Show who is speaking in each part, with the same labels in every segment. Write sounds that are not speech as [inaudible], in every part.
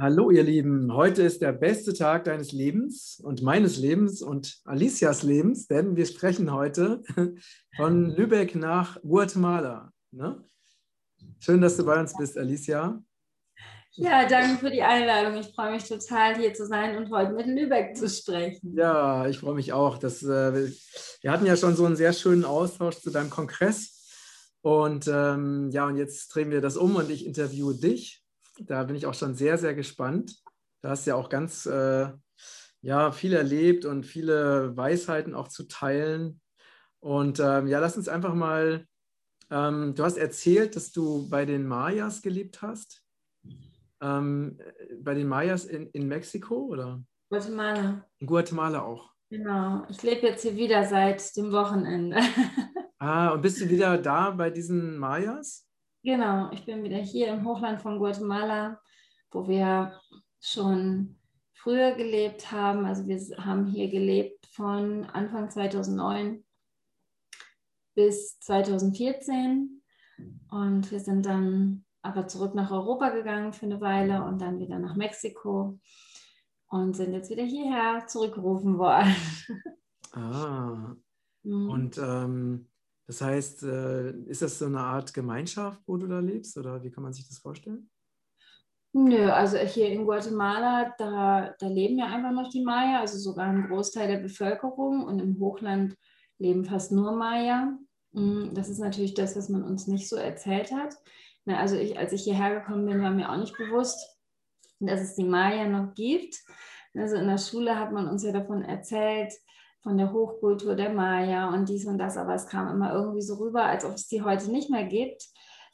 Speaker 1: Hallo ihr Lieben, heute ist der beste Tag deines Lebens und meines Lebens und Alicias Lebens, denn wir sprechen heute [laughs] von Lübeck nach Guatemala. Ne? Schön, dass du bei uns bist, Alicia.
Speaker 2: Ja, danke für die Einladung. Ich freue mich total, hier zu sein und heute mit Lübeck zu sprechen.
Speaker 1: Ja, ich freue mich auch. Dass, äh, wir hatten ja schon so einen sehr schönen Austausch zu deinem Kongress. Und ähm, ja, und jetzt drehen wir das um und ich interviewe dich. Da bin ich auch schon sehr, sehr gespannt. Du hast ja auch ganz äh, ja, viel erlebt und viele Weisheiten auch zu teilen. Und ähm, ja, lass uns einfach mal, ähm, du hast erzählt, dass du bei den Mayas gelebt hast. Ähm, bei den Mayas in, in Mexiko oder?
Speaker 2: Guatemala.
Speaker 1: In Guatemala auch.
Speaker 2: Genau, ich lebe jetzt hier wieder seit dem Wochenende. [laughs]
Speaker 1: ah, und bist du wieder da bei diesen Mayas?
Speaker 2: Genau, ich bin wieder hier im Hochland von Guatemala, wo wir schon früher gelebt haben. Also wir haben hier gelebt von Anfang 2009 bis 2014 und wir sind dann aber zurück nach Europa gegangen für eine Weile und dann wieder nach Mexiko und sind jetzt wieder hierher zurückgerufen worden.
Speaker 1: Ah. [laughs] Mhm. Und ähm, das heißt, äh, ist das so eine Art Gemeinschaft, wo du da lebst oder wie kann man sich das vorstellen?
Speaker 2: Nö, also hier in Guatemala, da, da leben ja einfach noch die Maya, also sogar ein Großteil der Bevölkerung und im Hochland leben fast nur Maya. Mhm, das ist natürlich das, was man uns nicht so erzählt hat. Also ich, als ich hierher gekommen bin, war mir auch nicht bewusst, dass es die Maya noch gibt. Also in der Schule hat man uns ja davon erzählt, von der Hochkultur der Maya und dies und das, aber es kam immer irgendwie so rüber, als ob es die heute nicht mehr gibt.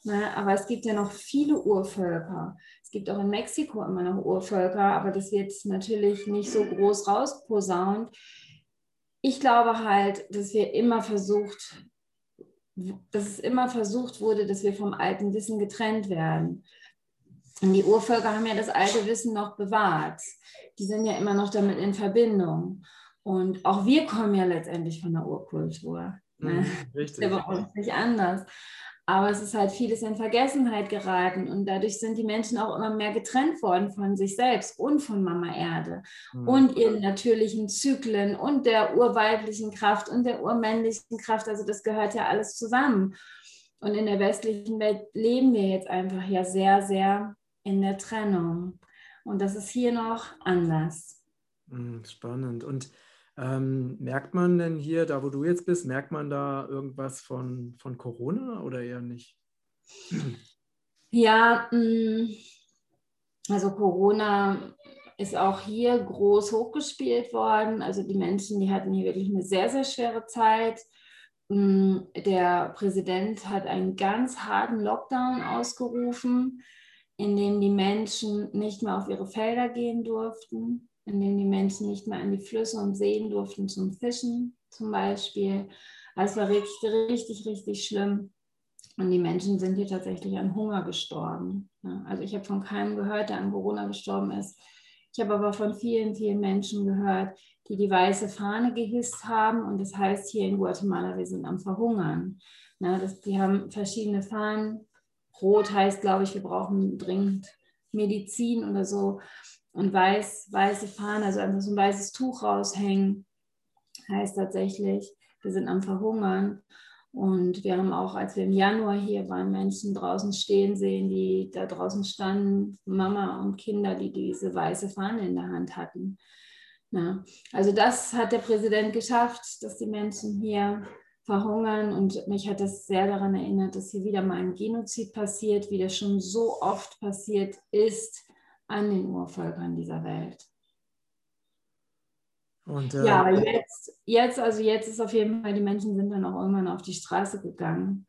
Speaker 2: Ne? Aber es gibt ja noch viele Urvölker. Es gibt auch in Mexiko immer noch Urvölker, aber das wird natürlich nicht so groß rausposaunt. Ich glaube halt, dass wir immer versucht, dass es immer versucht wurde, dass wir vom alten Wissen getrennt werden. Und die Urvölker haben ja das alte Wissen noch bewahrt. Die sind ja immer noch damit in Verbindung. Und auch wir kommen ja letztendlich von der Urkultur. Ne? Mhm, [laughs] richtig. Der bei uns nicht anders. Aber es ist halt vieles in Vergessenheit geraten und dadurch sind die Menschen auch immer mehr getrennt worden von sich selbst und von Mama Erde mhm. und ihren natürlichen Zyklen und der urweiblichen Kraft und der urmännlichen Kraft. Also das gehört ja alles zusammen. Und in der westlichen Welt leben wir jetzt einfach ja sehr, sehr in der Trennung. Und das ist hier noch anders.
Speaker 1: Mhm, spannend. Und ähm, merkt man denn hier, da wo du jetzt bist, merkt man da irgendwas von, von Corona oder eher nicht?
Speaker 2: Ja, mm, also Corona ist auch hier groß hochgespielt worden. Also die Menschen, die hatten hier wirklich eine sehr, sehr schwere Zeit. Mm, der Präsident hat einen ganz harten Lockdown ausgerufen, in dem die Menschen nicht mehr auf ihre Felder gehen durften in dem die Menschen nicht mehr an die Flüsse und Seen durften zum Fischen zum Beispiel. Also es war richtig, richtig, richtig schlimm. Und die Menschen sind hier tatsächlich an Hunger gestorben. Also ich habe von keinem gehört, der an Corona gestorben ist. Ich habe aber von vielen, vielen Menschen gehört, die die weiße Fahne gehisst haben. Und das heißt hier in Guatemala, wir sind am Verhungern. Das, die haben verschiedene Fahnen. Rot heißt, glaube ich, wir brauchen dringend Medizin oder so und weiß, weiße Fahnen, also einfach so ein weißes Tuch raushängen, heißt tatsächlich, wir sind am Verhungern. Und wir haben auch, als wir im Januar hier waren, Menschen draußen stehen sehen, die da draußen standen, Mama und Kinder, die diese weiße Fahne in der Hand hatten. Ja, also das hat der Präsident geschafft, dass die Menschen hier verhungern. Und mich hat das sehr daran erinnert, dass hier wieder mal ein Genozid passiert, wie das schon so oft passiert ist an den Urvölkern dieser Welt. Und, äh, ja, aber jetzt, jetzt, also jetzt ist auf jeden Fall, die Menschen sind dann auch irgendwann auf die Straße gegangen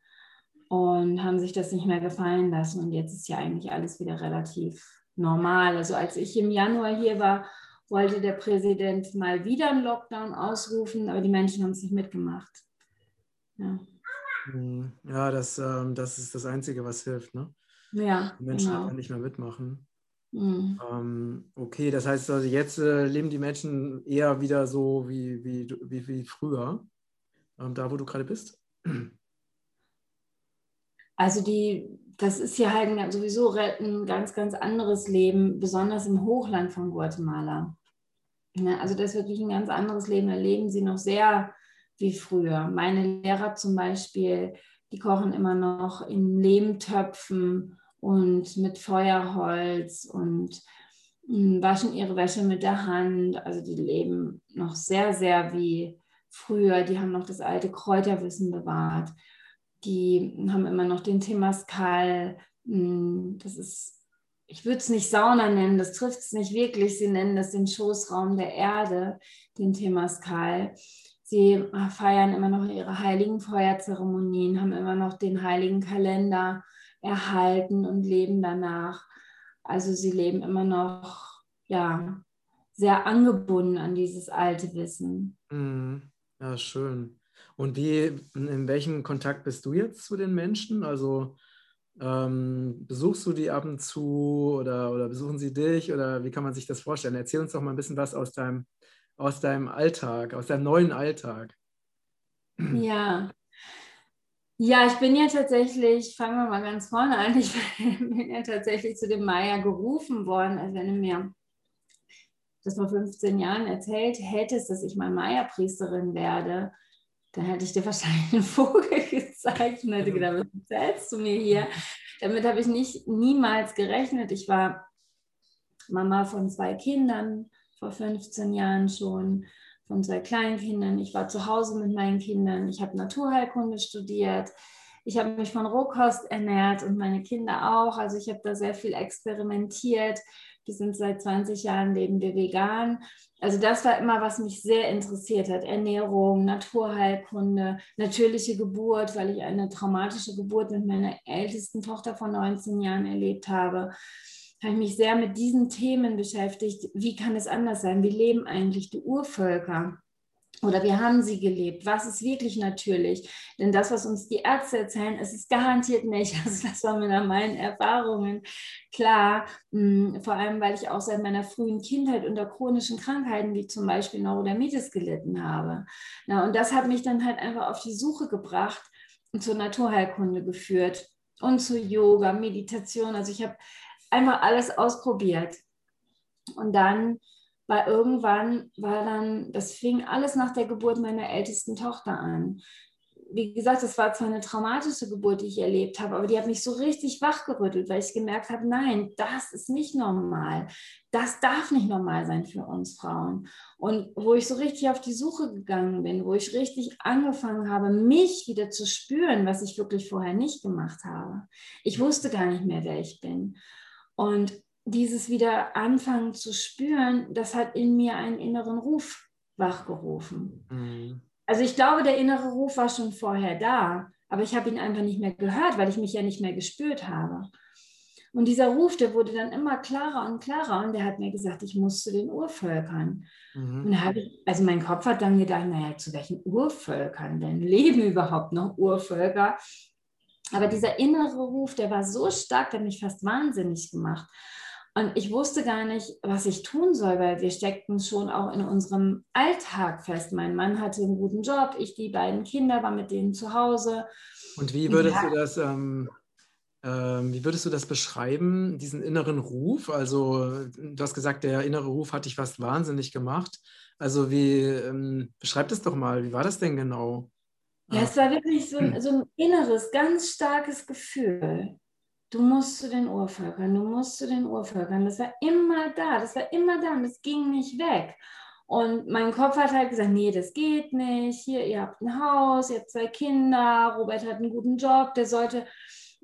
Speaker 2: und haben sich das nicht mehr gefallen lassen. Und jetzt ist ja eigentlich alles wieder relativ normal. Also als ich im Januar hier war, wollte der Präsident mal wieder einen Lockdown ausrufen, aber die Menschen haben es nicht mitgemacht.
Speaker 1: Ja, hm, ja das, ähm, das ist das Einzige, was hilft. Ne?
Speaker 2: Ja,
Speaker 1: die Menschen genau. einfach nicht mehr mitmachen. Mhm. Ähm, okay, das heißt also, jetzt äh, leben die Menschen eher wieder so wie, wie, wie, wie früher, ähm, da wo du gerade bist.
Speaker 2: Also die, das ist hier halt sowieso ein ganz, ganz anderes Leben, besonders im Hochland von Guatemala. Ja, also das ist wirklich ein ganz anderes Leben. Da leben sie noch sehr wie früher. Meine Lehrer zum Beispiel, die kochen immer noch in Lehmtöpfen und mit Feuerholz und hm, waschen ihre Wäsche mit der Hand. Also die leben noch sehr, sehr wie früher. Die haben noch das alte Kräuterwissen bewahrt. Die haben immer noch den Temascal. Hm, das ist, ich würde es nicht Sauna nennen, das trifft es nicht wirklich. Sie nennen das den Schoßraum der Erde, den Temascal. Sie feiern immer noch ihre heiligen Feuerzeremonien, haben immer noch den heiligen Kalender erhalten und leben danach. Also sie leben immer noch, ja, sehr angebunden an dieses alte Wissen.
Speaker 1: Mhm. Ja, schön. Und wie, in welchem Kontakt bist du jetzt zu den Menschen? Also ähm, besuchst du die ab und zu oder, oder besuchen sie dich oder wie kann man sich das vorstellen? Erzähl uns doch mal ein bisschen was aus deinem aus deinem Alltag, aus deinem neuen Alltag?
Speaker 2: Ja. Ja, ich bin ja tatsächlich, fangen wir mal ganz vorne an, [laughs] ich bin ja tatsächlich zu dem Maya gerufen worden, als wenn du mir das vor 15 Jahren erzählt hättest, dass ich mal Maya-Priesterin werde, dann hätte ich dir wahrscheinlich einen Vogel [laughs] gezeigt und hätte gedacht, was erzählst du mir hier? Damit habe ich nicht niemals gerechnet. Ich war Mama von zwei Kindern, vor 15 Jahren schon von zwei Kleinkindern. Ich war zu Hause mit meinen Kindern. Ich habe Naturheilkunde studiert. Ich habe mich von Rohkost ernährt und meine Kinder auch. Also ich habe da sehr viel experimentiert. Wir sind seit 20 Jahren leben wir vegan. Also das war immer, was mich sehr interessiert hat. Ernährung, Naturheilkunde, natürliche Geburt, weil ich eine traumatische Geburt mit meiner ältesten Tochter von 19 Jahren erlebt habe habe ich mich sehr mit diesen Themen beschäftigt. Wie kann es anders sein? Wie leben eigentlich die Urvölker? Oder wie haben sie gelebt? Was ist wirklich natürlich? Denn das, was uns die Ärzte erzählen, ist es garantiert nicht. [laughs] Also das war mir nach meinen Erfahrungen klar. Hm, vor allem, weil ich auch seit meiner frühen Kindheit unter chronischen Krankheiten wie zum Beispiel Neurodermitis gelitten habe. Und das hat mich dann halt einfach auf die Suche gebracht und zur Naturheilkunde geführt und zu Yoga, Meditation. Also ich habe einfach alles ausprobiert. Und dann war irgendwann, war dann, das fing alles nach der Geburt meiner ältesten Tochter an. Wie gesagt, es war zwar eine traumatische Geburt, die ich erlebt habe, aber die hat mich so richtig wachgerüttelt, weil ich gemerkt habe, nein, das ist nicht normal. Das darf nicht normal sein für uns Frauen. Und wo ich so richtig auf die Suche gegangen bin, wo ich richtig angefangen habe, mich wieder zu spüren, was ich wirklich vorher nicht gemacht habe. Ich wusste gar nicht mehr, wer ich bin. Und dieses wieder anfangen zu spüren, das hat in mir einen inneren Ruf wachgerufen. Mhm. Also ich glaube, der innere Ruf war schon vorher da, aber ich habe ihn einfach nicht mehr gehört, weil ich mich ja nicht mehr gespürt habe. Und dieser Ruf, der wurde dann immer klarer und klarer und der hat mir gesagt, ich muss zu den Urvölkern. Mhm. Und da ich, also mein Kopf hat dann gedacht, naja, zu welchen Urvölkern denn leben überhaupt noch Urvölker? Aber dieser innere Ruf, der war so stark, der hat mich fast wahnsinnig gemacht. Und ich wusste gar nicht, was ich tun soll, weil wir steckten schon auch in unserem Alltag fest. Mein Mann hatte einen guten Job, ich die beiden Kinder, war mit denen zu Hause.
Speaker 1: Und wie würdest ja. du das, ähm, ähm, wie würdest du das beschreiben, diesen inneren Ruf? Also du hast gesagt, der innere Ruf hat dich fast wahnsinnig gemacht. Also wie, ähm, beschreib das doch mal, wie war das denn genau?
Speaker 2: Ja, es war wirklich so ein, so ein inneres, ganz starkes Gefühl. Du musst zu den Urvölkern, du musst zu den Urvölkern. Das war immer da, das war immer da und das ging nicht weg. Und mein Kopf hat halt gesagt, nee, das geht nicht. Hier, ihr habt ein Haus, ihr habt zwei Kinder, Robert hat einen guten Job, der sollte,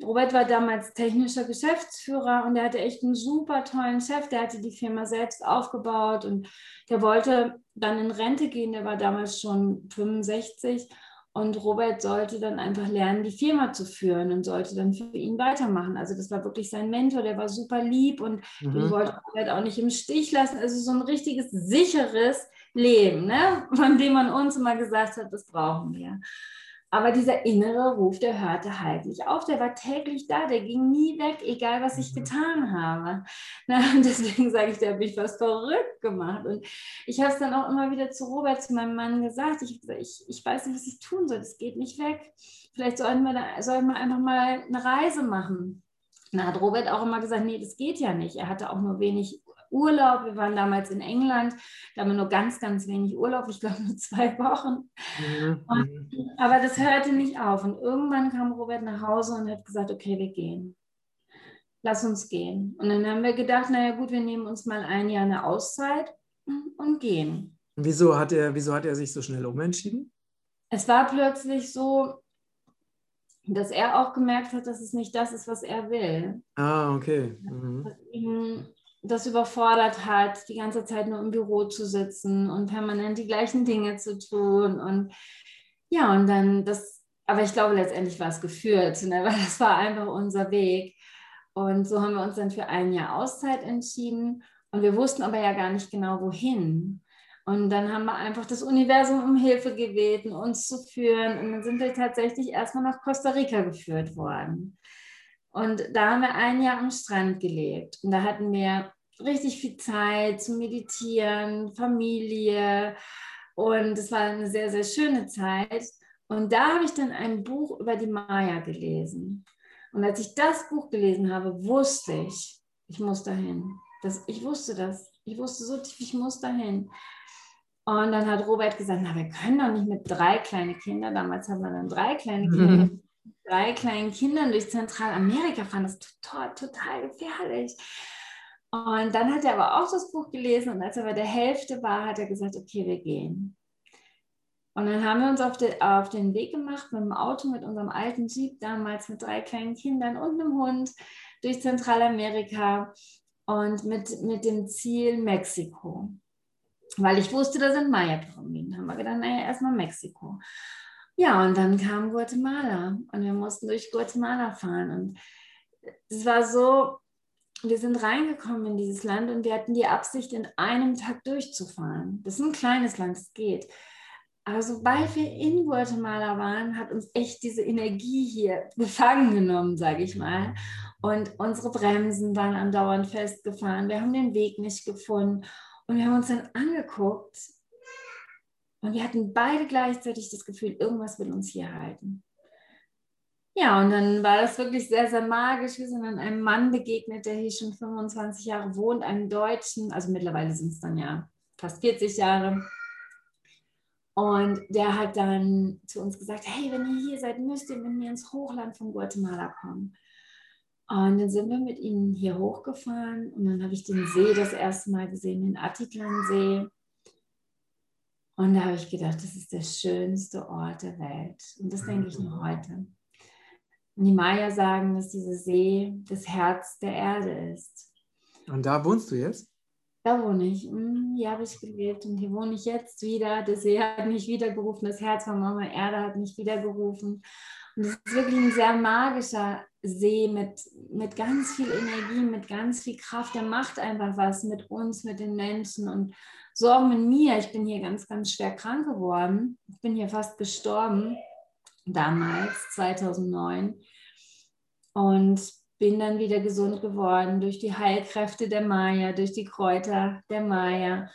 Speaker 2: Robert war damals technischer Geschäftsführer und der hatte echt einen super tollen Chef, der hatte die Firma selbst aufgebaut und der wollte dann in Rente gehen, der war damals schon 65 und Robert sollte dann einfach lernen, die Firma zu führen und sollte dann für ihn weitermachen. Also das war wirklich sein Mentor, der war super lieb und mhm. wollte Robert auch nicht im Stich lassen. Also so ein richtiges, sicheres Leben, ne? [laughs] von dem man uns immer gesagt hat, das brauchen wir. Aber dieser innere Ruf, der hörte halt nicht auf. Der war täglich da, der ging nie weg, egal was ich mhm. getan habe. [laughs] Na, und deswegen sage ich, da habe ich was verrückt gemacht. Und ich habe es dann auch immer wieder zu Robert, zu meinem Mann gesagt. Ich, ich, ich weiß nicht, was ich tun soll. Das geht nicht weg. Vielleicht sollten wir, da, sollten wir einfach mal eine Reise machen. Da hat Robert auch immer gesagt, nee, das geht ja nicht. Er hatte auch nur wenig Urlaub. Wir waren damals in England, da haben wir nur ganz, ganz wenig Urlaub, ich glaube nur zwei Wochen. Mhm. Und, aber das hörte nicht auf. Und irgendwann kam Robert nach Hause und hat gesagt, okay, wir gehen. Lass uns gehen. Und dann haben wir gedacht, naja gut, wir nehmen uns mal ein Jahr eine Auszeit und gehen.
Speaker 1: Wieso hat er, wieso hat er sich so schnell umentschieden?
Speaker 2: Es war plötzlich so, dass er auch gemerkt hat, dass es nicht das ist, was er will.
Speaker 1: Ah, okay. Mhm.
Speaker 2: Das überfordert hat, die ganze Zeit nur im Büro zu sitzen und permanent die gleichen Dinge zu tun. Und ja, und dann das, aber ich glaube, letztendlich war es geführt, ne? [laughs] weil das war einfach unser Weg. Und so haben wir uns dann für ein Jahr Auszeit entschieden. Und wir wussten aber ja gar nicht genau, wohin. Und dann haben wir einfach das Universum um Hilfe gebeten, uns zu führen. Und dann sind wir tatsächlich erstmal nach Costa Rica geführt worden. Und da haben wir ein Jahr am Strand gelebt. Und da hatten wir richtig viel Zeit zu meditieren, Familie. Und es war eine sehr, sehr schöne Zeit. Und da habe ich dann ein Buch über die Maya gelesen. Und als ich das Buch gelesen habe, wusste ich, ich muss dahin. Das, ich wusste das. Ich wusste so tief, ich muss dahin. Und dann hat Robert gesagt, na, wir können doch nicht mit drei kleinen Kindern, damals haben wir dann drei kleine Kinder, [laughs] drei kleinen Kindern durch Zentralamerika fahren. Das ist total, total gefährlich. Und dann hat er aber auch das Buch gelesen und als er bei der Hälfte war, hat er gesagt, okay, wir gehen. Und dann haben wir uns auf, de, auf den Weg gemacht mit dem Auto, mit unserem alten Jeep damals, mit drei kleinen Kindern und einem Hund durch Zentralamerika und mit, mit dem Ziel Mexiko. Weil ich wusste, da sind Maya-Pyramiden. Haben wir gedacht, naja, erstmal Mexiko. Ja, und dann kam Guatemala und wir mussten durch Guatemala fahren. Und es war so, wir sind reingekommen in dieses Land und wir hatten die Absicht, in einem Tag durchzufahren. Das ist ein kleines Land, es geht. Aber sobald wir in Guatemala waren, hat uns echt diese Energie hier [laughs] gefangen genommen, sage ich mal. Und unsere Bremsen waren andauernd festgefahren. Wir haben den Weg nicht gefunden. Und wir haben uns dann angeguckt und wir hatten beide gleichzeitig das Gefühl, irgendwas will uns hier halten. Ja, und dann war das wirklich sehr, sehr magisch. Wir sind dann einem Mann begegnet, der hier schon 25 Jahre wohnt, einem Deutschen, also mittlerweile sind es dann ja fast 40 Jahre. Und der hat dann zu uns gesagt, hey, wenn ihr hier seid, müsst ihr mit mir ins Hochland von Guatemala kommen. Und dann sind wir mit ihnen hier hochgefahren und dann habe ich den See das erste Mal gesehen, den Atitlan-See. Und da habe ich gedacht, das ist der schönste Ort der Welt. Und das denke ich noch heute. Und die Maya sagen, dass dieser See das Herz der Erde ist.
Speaker 1: Und da wohnst du jetzt?
Speaker 2: Da wohne ich. Hm, hier habe ich gelebt und hier wohne ich jetzt wieder. Der See hat mich wiedergerufen, das Herz von Mama Erde hat mich wiedergerufen. Und es ist wirklich ein sehr magischer See mit, mit ganz viel Energie, mit ganz viel Kraft. Der macht einfach was mit uns, mit den Menschen und Sorgen mit mir. Ich bin hier ganz, ganz schwer krank geworden. Ich bin hier fast gestorben damals, 2009. Und bin dann wieder gesund geworden durch die Heilkräfte der Maya, durch die Kräuter der Maya.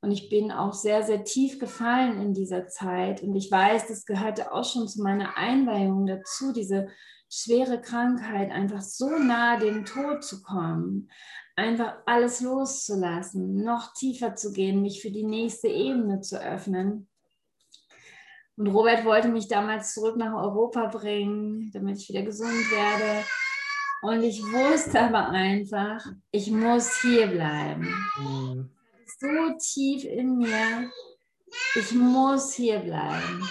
Speaker 2: Und ich bin auch sehr, sehr tief gefallen in dieser Zeit. Und ich weiß, das gehörte auch schon zu meiner Einweihung dazu, diese schwere Krankheit, einfach so nah dem Tod zu kommen, einfach alles loszulassen, noch tiefer zu gehen, mich für die nächste Ebene zu öffnen. Und Robert wollte mich damals zurück nach Europa bringen, damit ich wieder gesund werde. Und ich wusste aber einfach, ich muss hier bleiben. Mhm. So tief in mir, ich muss hier bleiben.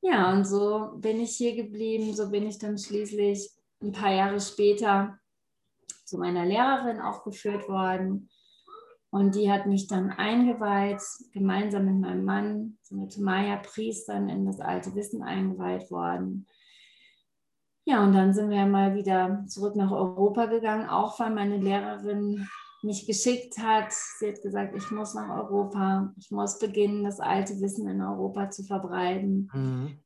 Speaker 2: Ja, und so bin ich hier geblieben. So bin ich dann schließlich ein paar Jahre später zu meiner Lehrerin auch geführt worden. Und die hat mich dann eingeweiht, gemeinsam mit meinem Mann, sind wir zu Maya-Priestern in das alte Wissen eingeweiht worden. Ja, und dann sind wir mal wieder zurück nach Europa gegangen, auch weil meine Lehrerin mich geschickt hat. Sie hat gesagt, ich muss nach Europa, ich muss beginnen, das alte Wissen in Europa zu verbreiten. Mhm.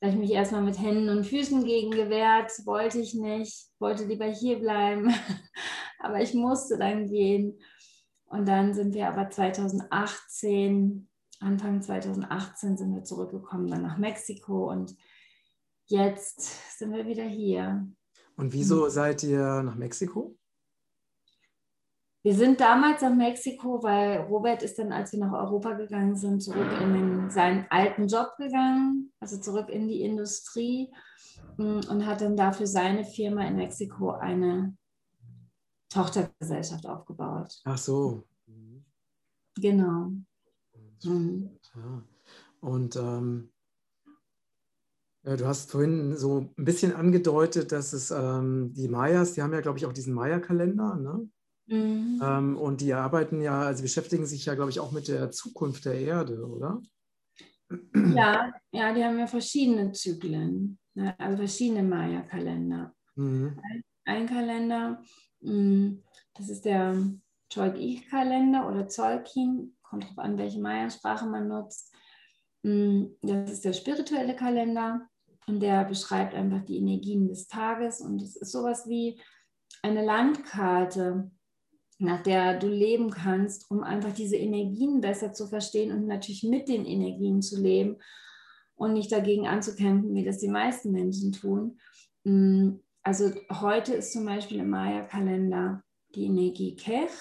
Speaker 2: Da habe ich mich erstmal mit Händen und Füßen gegen gewehrt, wollte ich nicht, wollte lieber hier bleiben, [laughs] aber ich musste dann gehen. Und dann sind wir aber 2018, Anfang 2018 sind wir zurückgekommen dann nach Mexiko und jetzt sind wir wieder hier.
Speaker 1: Und wieso seid ihr nach Mexiko?
Speaker 2: Wir sind damals nach Mexiko, weil Robert ist dann, als wir nach Europa gegangen sind, zurück in den, seinen alten Job gegangen, also zurück in die Industrie mm, und hat dann dafür seine Firma in Mexiko eine Tochtergesellschaft aufgebaut.
Speaker 1: Ach so.
Speaker 2: Genau.
Speaker 1: Mhm. Ja. Und ähm, du hast vorhin so ein bisschen angedeutet, dass es ähm, die Mayas, die haben ja, glaube ich, auch diesen Maya-Kalender, ne? Mhm. Ähm, und die arbeiten ja, also beschäftigen sich ja, glaube ich, auch mit der Zukunft der Erde, oder?
Speaker 2: Ja, ja, die haben ja verschiedene Zyklen, ne? also verschiedene Maya-Kalender. Mhm. Ein, ein, Kalender, das ist der Cholk-Ich-Kalender oder Zolkin, kommt darauf an, welche Maya-Sprache man nutzt. Mm, das ist der spirituelle Kalender und der beschreibt einfach die Energien des Tages und es ist sowas wie eine Landkarte nach der du leben kannst, um einfach diese Energien besser zu verstehen und natürlich mit den Energien zu leben und nicht dagegen anzukämpfen, wie das die meisten Menschen tun. Also heute ist zum Beispiel im Maya-Kalender die Energie Kech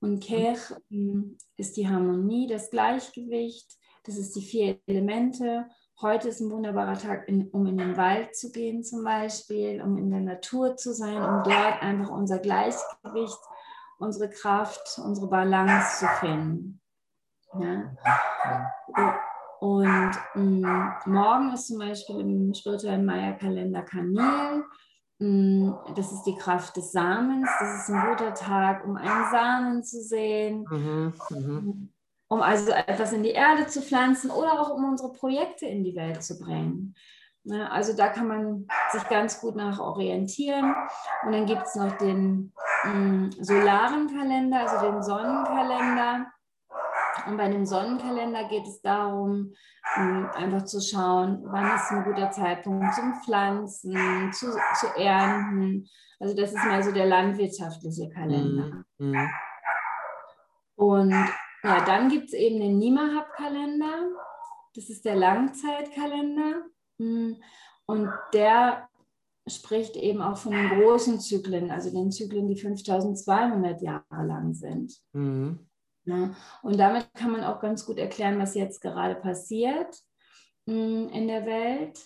Speaker 2: und Kech mm, ist die Harmonie, das Gleichgewicht, das ist die vier Elemente. Heute ist ein wunderbarer Tag, um in den Wald zu gehen zum Beispiel, um in der Natur zu sein, um dort einfach unser Gleichgewicht unsere Kraft, unsere Balance zu finden. Ja? Und mh, mm, morgen ist zum Beispiel im spirituellen Maya-Kalender Kanil. Mm, das ist die Kraft des Samens. Das ist ein guter Tag, um einen Samen zu sehen, mhm, mh. um also etwas in die Erde zu pflanzen oder auch um unsere Projekte in die Welt zu bringen. Ne, also da kann man sich ganz gut nach orientieren. Und dann gibt es noch den mh, mm, solaren Kalender, also den Sonnenkalender. Und bei dem Sonnenkalender geht es darum, mh, einfach zu schauen, wann ist ein guter Zeitpunkt zum Pflanzen, zu, zu ernten. Also das ist mal so der landwirtschaftliche Kalender. Mhm. Und ja, dann gibt es eben den Nimahab-Kalender. Das ist der Langzeitkalender. Hm. Und der spricht eben auch von den großen Zyklen, also den Zyklen, die 5200 Jahre lang sind. Mhm. Ja, und damit kann man auch ganz gut erklären, was jetzt gerade passiert hm, in der Welt.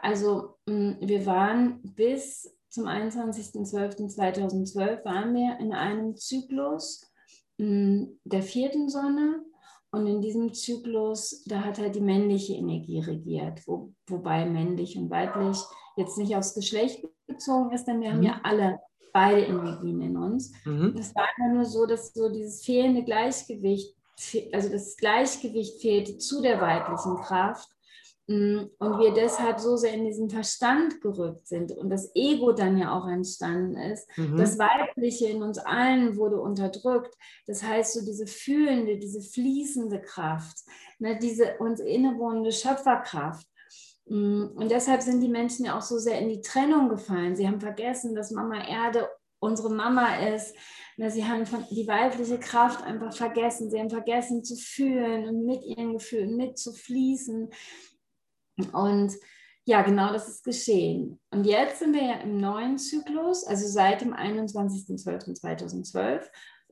Speaker 2: Also hm, wir waren bis zum 21.12.2012 waren wir in einem Zyklus der vierten Sonne und in diesem Zyklus, da hat halt die männliche Energie regiert, wo, wobei männlich und weiblich jetzt nicht aufs Geschlecht bezogen ist, denn wir mhm. haben ja alle beide Energien in uns. Mhm. Das war immer nur so, dass so dieses fehlende Gleichgewicht, also das Gleichgewicht fehlte zu der weiblichen Kraft Mm, und wir deshalb so sehr in diesen Verstand gerückt sind und das Ego dann ja auch entstanden ist. Mhm. Das Weibliche in uns allen wurde unterdrückt. Das heißt, so diese fühlende, diese fließende Kraft, ne, diese uns innewohnende Schöpferkraft. Mm, und deshalb sind die Menschen ja auch so sehr in die Trennung gefallen. Sie haben vergessen, dass Mama Erde unsere Mama ist. Ne, sie haben die weibliche Kraft einfach vergessen. Sie haben vergessen zu fühlen und mit ihren Gefühlen mitzufließen. Und ja, genau das ist geschehen. Und jetzt sind wir ja im neuen Zyklus, also seit dem 21.12.2012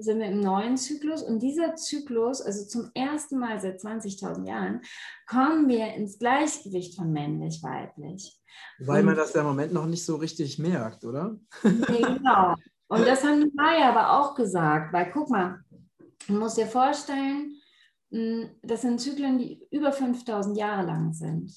Speaker 2: sind wir im neuen Zyklus. Und dieser Zyklus, also zum ersten Mal seit 20.000 Jahren, kommen wir ins Gleichgewicht von männlich-weiblich.
Speaker 1: Weil man das ja im Moment noch nicht so richtig merkt, oder? [laughs]
Speaker 2: Nee, genau. Und das haben die Maya aber auch gesagt, weil guck mal, man muss dir vorstellen, hm, das sind Zyklen, die über 5000 Jahre lang sind.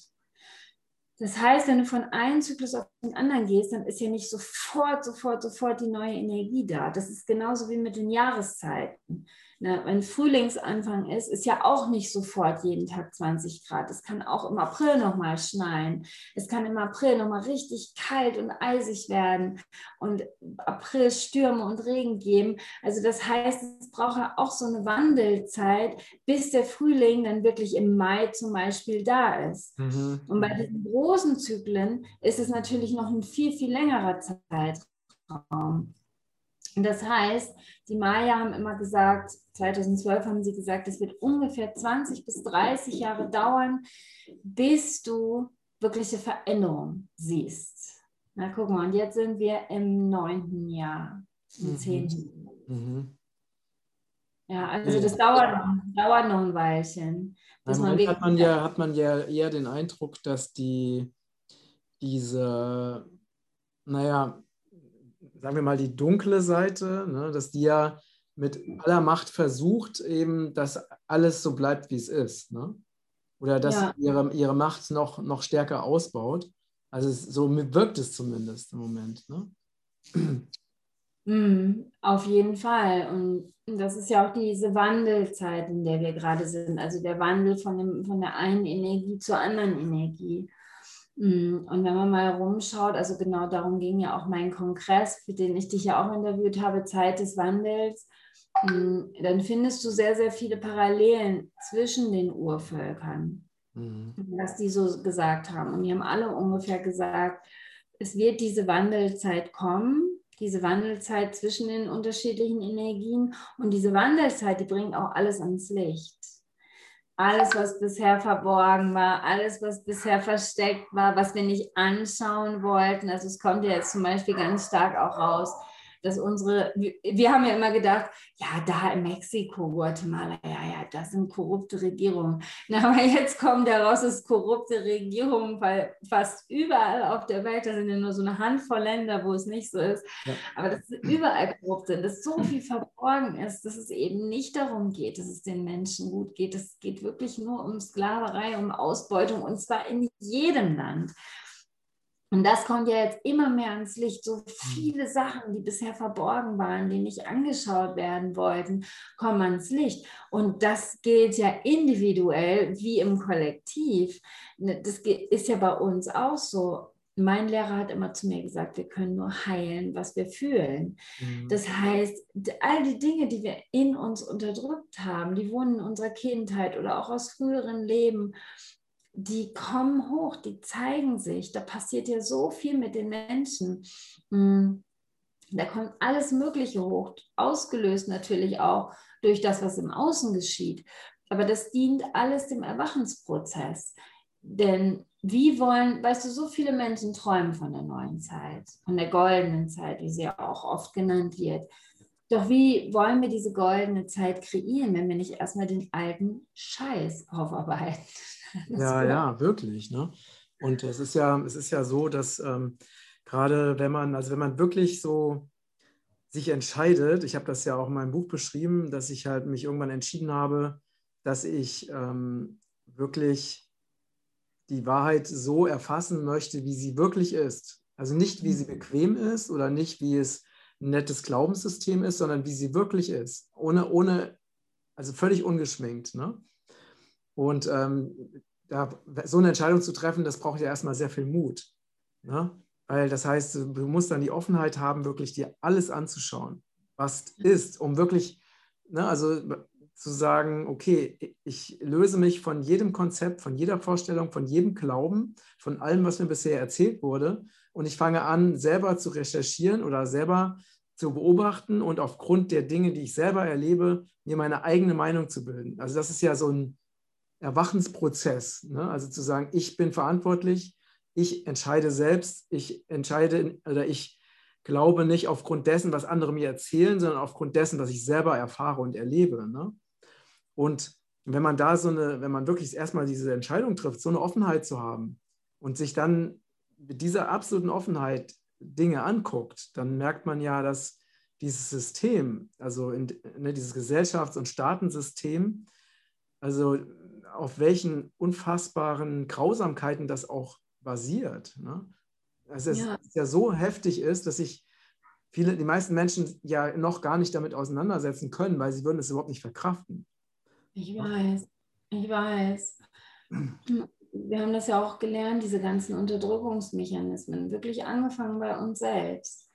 Speaker 2: Das heißt, wenn du von einem Zyklus auf den anderen gehst, dann ist ja nicht sofort, sofort, sofort die neue Energie da. Das ist genauso wie mit den Jahreszeiten. Na, wenn Frühlingsanfang ist, ist ja auch nicht sofort jeden Tag 20 Grad. Es kann auch im April nochmal schneien. Es kann im April nochmal richtig kalt und eisig werden und April Stürme und Regen geben. Also das heißt, es braucht ja auch so eine Wandelzeit, bis der Frühling dann wirklich im Mai zum Beispiel da ist. Mhm. Und bei diesen großen Zyklen ist es natürlich noch ein viel, viel längerer Zeitraum. Das heißt, die Maya haben immer gesagt, 2012 haben sie gesagt, es wird ungefähr 20 bis 30 Jahre dauern, bis du wirkliche Veränderung siehst. Na, guck mal, und jetzt sind wir im neunten Jahr, im mhm. zehnten. Mhm. Ja, also das dauert, dauert noch ein Weilchen.
Speaker 1: Bis man hat, man ja, hat man ja eher den Eindruck, dass die diese, naja, sagen wir mal, die dunkle Seite, ne, dass die ja mit aller Macht versucht, eben, dass alles so bleibt, wie es ist. Ne? Oder dass ja. ihre, ihre Macht noch, noch stärker ausbaut. Also es, so wirkt es zumindest im Moment. Ne?
Speaker 2: Mm, auf jeden Fall. Und das ist ja auch diese Wandelzeit, in der wir gerade sind. Also der Wandel von, dem, von der einen Energie zur anderen Energie. Mm, und wenn man mal rumschaut, also genau darum ging ja auch mein Kongress, für den ich dich ja auch interviewt habe, Zeit des Wandels, dann findest du sehr, sehr viele Parallelen zwischen den Urvölkern, mhm. was die so gesagt haben. Und die haben alle ungefähr gesagt, es wird diese Wandelzeit kommen, diese Wandelzeit zwischen den unterschiedlichen Energien. Und diese Wandelzeit, die bringt auch alles ans Licht alles, was bisher verborgen war, alles, was bisher versteckt war, was wir nicht anschauen wollten. Also es kommt ja jetzt zum Beispiel ganz stark auch raus, dass unsere, wir haben ja immer gedacht, ja, da in Mexiko, Guatemala, ja, ja, das sind korrupte Regierungen. [laughs] Na, aber jetzt kommt daraus, es korrupte Regierungen, weil fast überall auf der Welt, da sind ja nur so eine Handvoll Länder, wo es nicht so ist, ja. aber dass überall korrupt sind, dass so viel verborgen ist, dass es eben nicht darum geht, dass es den Menschen gut geht. Es geht wirklich nur um Sklaverei, um Ausbeutung und zwar in jedem Land. Und das kommt ja jetzt immer mehr ans Licht. So mhm. viele Sachen, die bisher verborgen waren, die nicht angeschaut werden wollten, kommen ans Licht. Und das gilt ja individuell wie im Kollektiv. Ne, das ist ja bei uns auch so. Mein Lehrer hat immer zu mir gesagt, wir können nur heilen, was wir fühlen. Mhm. Das heißt, all die Dinge, die wir in uns unterdrückt haben, die wohnen in unserer Kindheit oder auch aus früheren Leben die kommen hoch, die zeigen sich. Da passiert ja so viel mit den Menschen. Hm. Da kommt alles Mögliche hoch, ausgelöst natürlich auch durch das, was im Außen geschieht. Aber das dient alles dem Erwachensprozess. Denn wie wollen, weißt du, so viele Menschen träumen von der neuen Zeit, von der goldenen Zeit, wie sie auch oft genannt wird. Doch wie wollen wir diese goldene Zeit kreieren, wenn wir nicht erstmal den alten Scheiß aufarbeiten? [laughs]
Speaker 1: ja, ja, wirklich. Ne? Und es ist ja, es ist ja so, dass ähm, gerade wenn man, also wenn man wirklich so sich entscheidet, ich habe das ja auch in meinem Buch beschrieben, dass ich halt mich irgendwann entschieden habe, dass ich ähm, wirklich die Wahrheit so erfassen möchte, wie sie wirklich ist. Also nicht, wie sie mhm. bequem ist oder nicht, wie es ein nettes Glaubenssystem ist, sondern wie sie wirklich ist. Ohne, ohne, also völlig ungeschminkt. Ne? Und ähm, da, so eine Entscheidung zu treffen, das braucht ja erstmal sehr viel Mut. Ne? Weil das heißt, du musst dann die Offenheit haben, wirklich dir alles anzuschauen, was ist, um wirklich, ne, also zu sagen, okay, ich löse mich von jedem Konzept, von jeder Vorstellung, von jedem Glauben, von allem, was mir bisher erzählt wurde. Und ich fange an, selber zu recherchieren oder selber zu beobachten und aufgrund der Dinge, die ich selber erlebe, mir meine eigene Meinung zu bilden. Also das ist ja so ein Erwachensprozess. Ne? Also zu sagen, ich bin verantwortlich, ich entscheide selbst, ich entscheide oder ich glaube nicht aufgrund dessen, was andere mir erzählen, sondern aufgrund dessen, was ich selber erfahre und erlebe. Ne? Und wenn man da so eine, wenn man wirklich erstmal diese Entscheidung trifft, so eine Offenheit zu haben und sich dann mit dieser absoluten Offenheit Dinge anguckt, dann merkt man ja, dass dieses System, also in, ne, dieses Gesellschafts- und Staatensystem, also auf welchen unfassbaren Grausamkeiten das auch basiert. Ne? Also es ja. ja so heftig ist, dass ich viele, die meisten Menschen ja noch gar nicht damit auseinandersetzen können, weil sie würden es überhaupt nicht verkraften.
Speaker 2: Ich weiß, ich weiß. [clears throat] Wir haben das ja auch gelernt, diese ganzen Unterdrückungsmechanismen, wirklich angefangen bei uns selbst.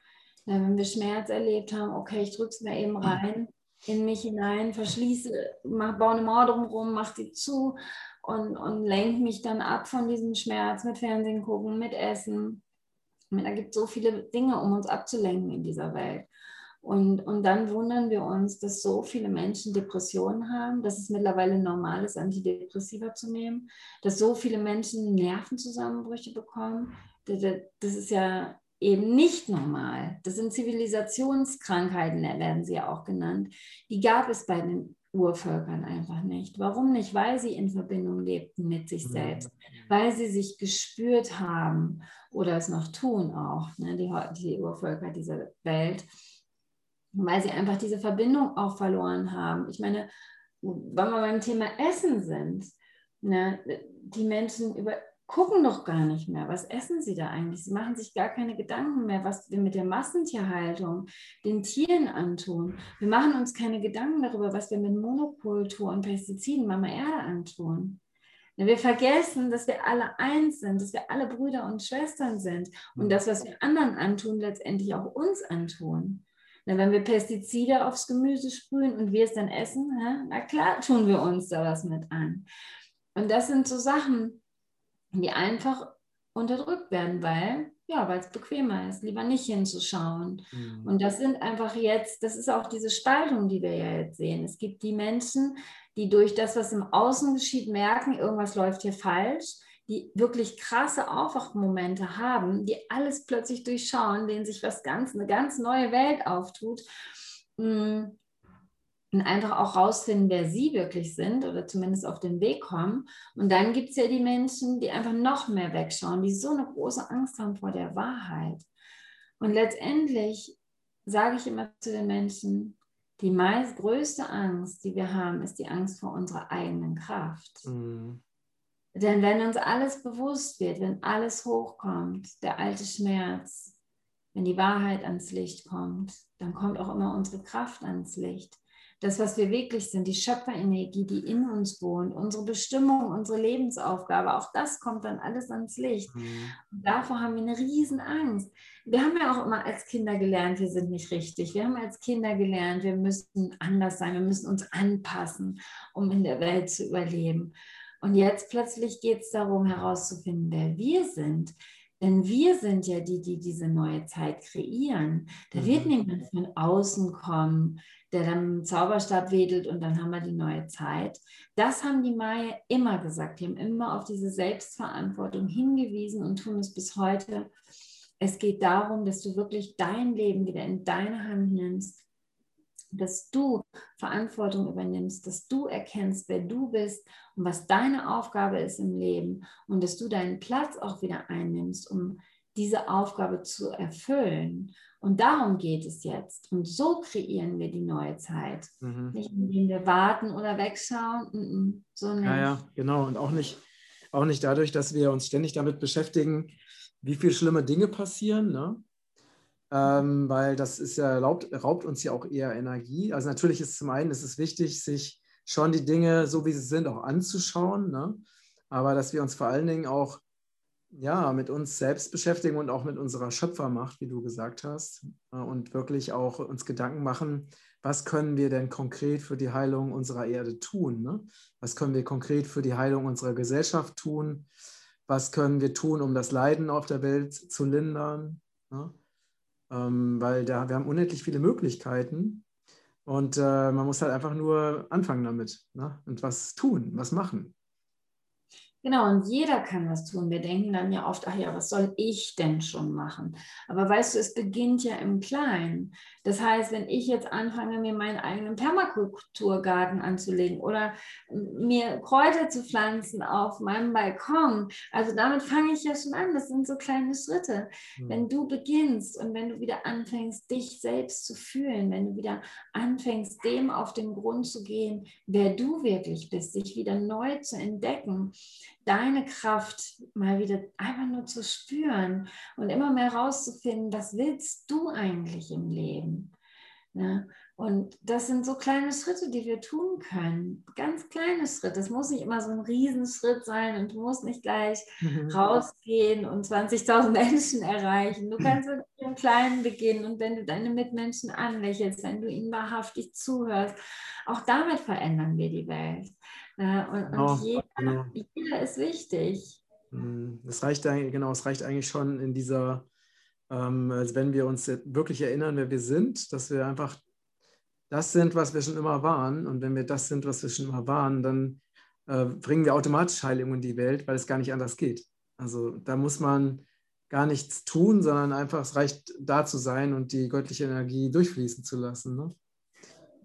Speaker 2: Ja, wenn wir Schmerz erlebt haben, okay, ich drücke es mir eben rein in mich hinein, verschließe, mach, baue eine Mauer drumherum, mach die zu und, und lenke mich dann ab von diesem Schmerz mit Fernsehen gucken, mit Essen. Da gibt es so viele Dinge, um uns abzulenken in dieser Welt. Und, und dann wundern wir uns, dass so viele Menschen Depressionen haben, dass es mittlerweile normal ist, Antidepressiva zu nehmen, dass so viele Menschen Nervenzusammenbrüche bekommen. Das ist ja eben nicht normal. Das sind Zivilisationskrankheiten, werden sie ja auch genannt. Die gab es bei den Urvölkern einfach nicht. Warum nicht? Weil sie in Verbindung lebten mit sich mhm. selbst, weil sie sich gespürt haben oder es noch tun auch, ne, die, die Urvölker dieser Welt, weil sie einfach diese Verbindung auch verloren haben. Ich meine, wenn wir beim Thema Essen sind, ne, die Menschen über, gucken doch gar nicht mehr, was essen sie da eigentlich. Sie machen sich gar keine Gedanken mehr, was wir mit der Massentierhaltung den Tieren antun. Wir machen uns keine Gedanken darüber, was wir mit Monokultur und Pestiziden Mama Erde antun. Wir vergessen, dass wir alle eins sind, dass wir alle Brüder und Schwestern sind und mhm. das, was wir anderen antun, letztendlich auch uns antun. Wenn wir Pestizide aufs Gemüse sprühen und wir es dann essen, na klar tun wir uns da was mit an. Und das sind so Sachen, die einfach unterdrückt werden, weil ja, weil es bequemer ist, lieber nicht hinzuschauen. Mhm. Und das sind einfach jetzt, das ist auch diese Spaltung, die wir ja jetzt sehen. Es gibt die Menschen, die durch das, was im Außen geschieht, merken, irgendwas läuft hier falsch, die wirklich krasse Aufwachmomente haben, die alles plötzlich durchschauen, denen sich was ganz, eine ganz neue Welt auftut. Mm und einfach auch rausfinden, wer sie wirklich sind oder zumindest auf den Weg kommen. Und dann gibt es ja die Menschen, die einfach noch mehr wegschauen, die so eine große Angst haben vor der Wahrheit. Und letztendlich sage ich immer zu den Menschen, die meist größte Angst, die wir haben, ist die Angst vor unserer eigenen Kraft. Mhm. Denn wenn uns alles bewusst wird, wenn alles hochkommt, der alte Schmerz, wenn die Wahrheit ans Licht kommt, dann kommt auch immer unsere Kraft ans Licht das, was wir wirklich sind, die Schöpferenergie, die in uns wohnt, unsere Bestimmung, unsere Lebensaufgabe, auch das kommt dann alles ans Licht. Mhm. Und davor haben wir eine riesen Angst. Wir haben ja auch immer als Kinder gelernt, wir sind nicht richtig. Wir haben als Kinder gelernt, wir müssen anders sein, wir müssen uns anpassen, um in der Welt zu überleben. Und jetzt plötzlich geht es darum, herauszufinden, wer wir sind. Denn wir sind ja die, die diese neue Zeit kreieren. Da wird mhm. niemand von außen kommen, der dann einen Zauberstab wedelt und dann haben wir die neue Zeit. Das haben die Maya immer gesagt. Die haben immer auf diese Selbstverantwortung hingewiesen und tun es bis heute. Es geht darum, dass du wirklich dein Leben wieder in deine Hand nimmst, dass du Verantwortung übernimmst, dass du erkennst, wer du bist und was deine Aufgabe ist im Leben und dass du deinen Platz auch wieder einnimmst, um diese Aufgabe zu erfüllen. Und darum geht es jetzt. Und so kreieren wir die neue Zeit. Mhm. Nicht indem wir warten oder wegschauen. So
Speaker 1: nicht. Ja, ja, genau. Und auch nicht, auch nicht dadurch, dass wir uns ständig damit beschäftigen, wie viele schlimme Dinge passieren. Ne? Ähm, weil das ist ja, raubt, raubt uns ja auch eher Energie. Also natürlich ist zum einen ist es wichtig, sich schon die Dinge, so wie sie sind, auch anzuschauen. Ne? Aber dass wir uns vor allen Dingen auch ja, mit uns selbst beschäftigen und auch mit unserer Schöpfermacht, wie du gesagt hast, äh, und wirklich auch uns Gedanken machen, was können wir denn konkret für die Heilung unserer Erde tun? Ne? Was können wir konkret für die Heilung unserer Gesellschaft tun? Was können wir tun, um das Leiden auf der Welt zu lindern? Ne? Ähm, weil da, wir haben unendlich viele Möglichkeiten und äh, man muss halt einfach nur anfangen damit ne? und was tun, was machen.
Speaker 2: Genau, und jeder kann was tun. Wir denken dann ja oft, ach ja, was soll ich denn schon machen? Aber weißt du, es beginnt ja im Kleinen. Das heißt, wenn ich jetzt anfange, mir meinen eigenen Permakulturgarten anzulegen oder mir Kräuter zu pflanzen auf meinem Balkon, also damit fange ich ja schon an. Das sind so kleine Schritte. Mhm. Wenn du beginnst und wenn du wieder anfängst, dich selbst zu fühlen, wenn du wieder anfängst, dem auf den Grund zu gehen, wer du wirklich bist, dich wieder neu zu entdecken, deine Kraft mal wieder einfach nur zu spüren und immer mehr rauszufinden, was willst du eigentlich im Leben? Ne? Und das sind so kleine Schritte, die wir tun können. Ganz kleine Schritte. Es muss nicht immer so ein Riesenschritt sein und du musst nicht gleich mhm. rausgehen und 20.000 [laughs] Menschen erreichen. Du kannst mit dem Kleinen beginnen und wenn du deine Mitmenschen anlächelst, wenn du ihnen wahrhaftig zuhörst, auch damit verändern wir die Welt. Und, und genau, jeder, genau. jeder ist wichtig.
Speaker 1: Mhm. Es reicht, genau, es reicht eigentlich schon in dieser, ähm, also wenn wir uns wirklich erinnern, wer wir sind, dass wir einfach das sind, was wir schon immer waren. Und wenn wir das sind, was wir schon immer waren, dann äh, bringen wir automatisch Heilung in die Welt, weil es gar nicht anders geht. Also da muss man gar nichts tun, sondern einfach, es reicht da zu sein und die göttliche Energie durchfließen zu lassen. Ne?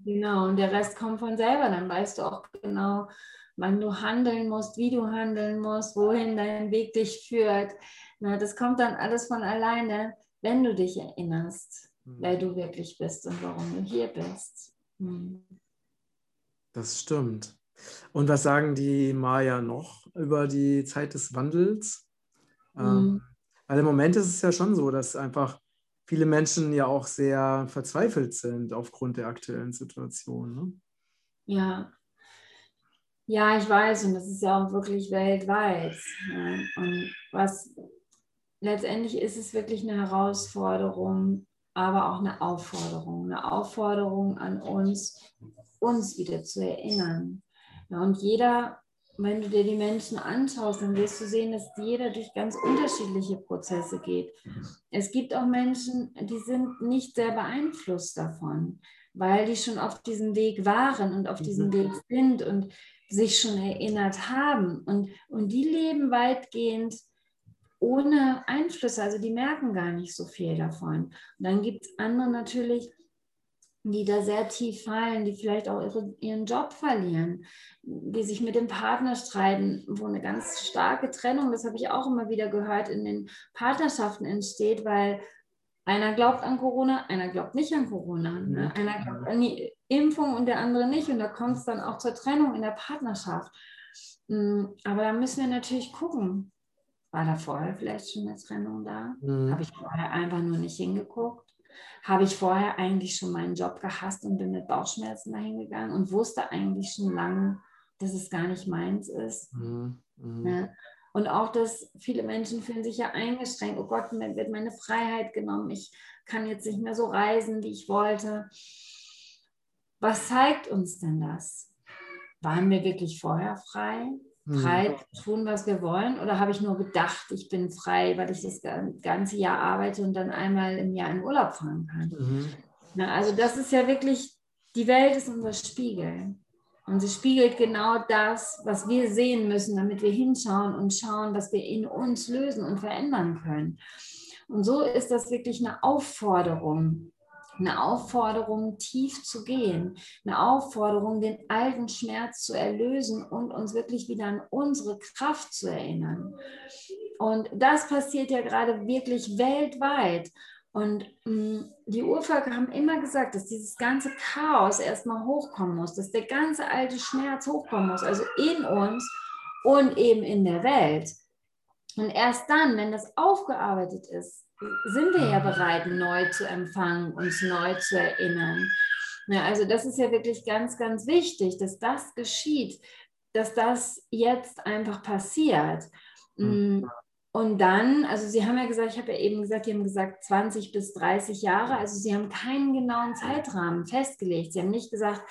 Speaker 2: Genau, und der Rest kommt von selber. Dann weißt du auch genau, wann du handeln musst, wie du handeln musst, wohin dein Weg dich führt. Na, das kommt dann alles von alleine, wenn du dich erinnerst wer du wirklich bist und warum du hier bist. Hm.
Speaker 1: Das stimmt. Und was sagen die Maya noch über die Zeit des Wandels? Mhm. Ähm, weil im Moment ist es ja schon so, dass einfach viele Menschen ja auch sehr verzweifelt sind aufgrund der aktuellen Situation. Ne?
Speaker 2: Ja. Ja, ich weiß, und das ist ja auch wirklich weltweit. Ja. Und was letztendlich ist es wirklich eine Herausforderung, aber auch eine Aufforderung, eine Aufforderung an uns, uns wieder zu erinnern. Ja, und jeder, wenn du dir die Menschen anschaust, dann wirst du sehen, dass jeder durch ganz unterschiedliche Prozesse geht. Es gibt auch Menschen, die sind nicht sehr beeinflusst davon, weil die schon auf diesem Weg waren und auf diesem mhm. Weg sind und sich schon erinnert haben. Und, und die leben weitgehend ohne Einflüsse, also die merken gar nicht so viel davon. Und dann gibt es andere natürlich, die da sehr tief fallen, die vielleicht auch ihre, ihren Job verlieren, die sich mit dem Partner streiten, wo eine ganz starke Trennung, das habe ich auch immer wieder gehört, in den Partnerschaften entsteht, weil einer glaubt an Corona, einer glaubt nicht an Corona. Ne? Einer glaubt an die Impfung und der andere nicht. Und da kommt es dann auch zur Trennung in der Partnerschaft. Mm, aber da müssen wir natürlich gucken, war da vorher vielleicht schon eine Trennung da? Mhm. Habe ich vorher einfach nur nicht hingeguckt? Habe ich vorher eigentlich schon meinen Job gehasst und bin mit Bauchschmerzen dahin gegangen und wusste eigentlich schon lange, dass es gar nicht meins ist? Mhm. Mhm. Ne? Und auch, dass viele Menschen fühlen sich ja eingeschränkt. Oh Gott, mir wird meine Freiheit genommen. Ich kann jetzt nicht mehr so reisen, wie ich wollte. Was zeigt uns denn das? Waren wir wirklich vorher frei? frei hm. tun, was wir wollen? Oder habe ich nur gedacht, ich bin frei, weil ich das ganze Jahr arbeite und dann einmal im Jahr in Urlaub fahren kann? Mhm. Na, also das ist ja wirklich, die Welt ist unser Spiegel. Und sie spiegelt genau das, was wir sehen müssen, damit wir hinschauen und schauen, was wir in uns lösen und verändern können. Und so ist das wirklich eine Aufforderung, eine Aufforderung, tief zu gehen, eine Aufforderung, den alten Schmerz zu erlösen und uns wirklich wieder an unsere Kraft zu erinnern. Und das passiert ja gerade wirklich weltweit. Und mh, mm, die Urvölker haben immer gesagt, dass dieses ganze Chaos erstmal hochkommen muss, dass der ganze alte Schmerz hochkommen muss, also in uns und eben in der Welt. Und erst dann, wenn das aufgearbeitet ist, sind wir ja bereit, neu zu empfangen, uns neu zu erinnern. Ja, also das ist ja wirklich ganz, ganz wichtig, dass das geschieht, dass das jetzt einfach passiert. Mhm. Und dann, also Sie haben ja gesagt, ich habe ja eben gesagt, Sie haben gesagt 20 bis 30 Jahre, also Sie haben keinen genauen Zeitrahmen festgelegt. Sie haben nicht gesagt,